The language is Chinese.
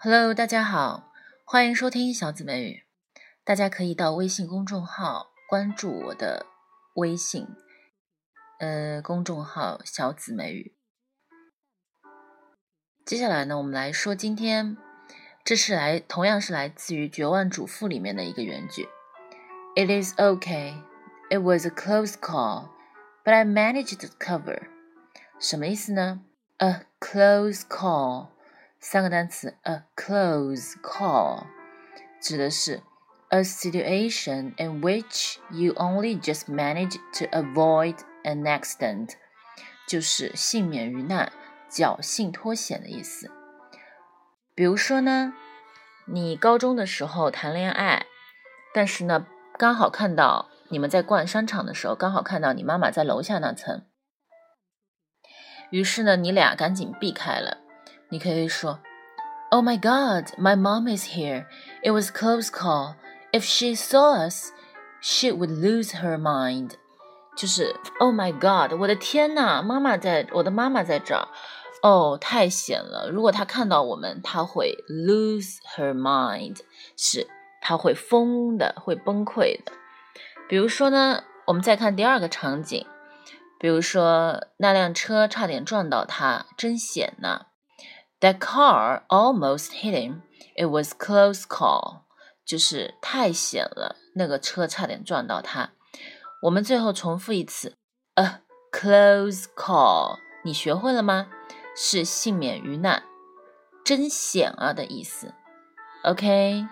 Hello，大家好，欢迎收听小紫美语。大家可以到微信公众号关注我的微信，呃，公众号小紫美语。接下来呢，我们来说今天，这是来同样是来自于《绝望主妇》里面的一个原句。It is okay. It was a close call, but I managed to cover. 什么意思呢？A close call，三个单词，a close call 指的是 a situation in which you only just manage to avoid an accident，就是幸免于难。侥幸脱险的意思。比如说呢，你高中的时候谈恋爱，但是呢，刚好看到你们在逛商场的时候，刚好看到你妈妈在楼下那层，于是呢，你俩赶紧避开了。你可以说：“Oh my God, my mom is here. It was close call. If she saw us, she would lose her mind.” 就是 “Oh my God，我的天呐，妈妈在，我的妈妈在这儿。”哦，太险了！如果他看到我们，他会 lose her mind，是他会疯的，会崩溃的。比如说呢，我们再看第二个场景，比如说那辆车差点撞到他，真险呐！That car almost hit him. It was close call. 就是太险了，那个车差点撞到他。我们最后重复一次，a close call，你学会了吗？是幸免于难，真险啊的意思。OK。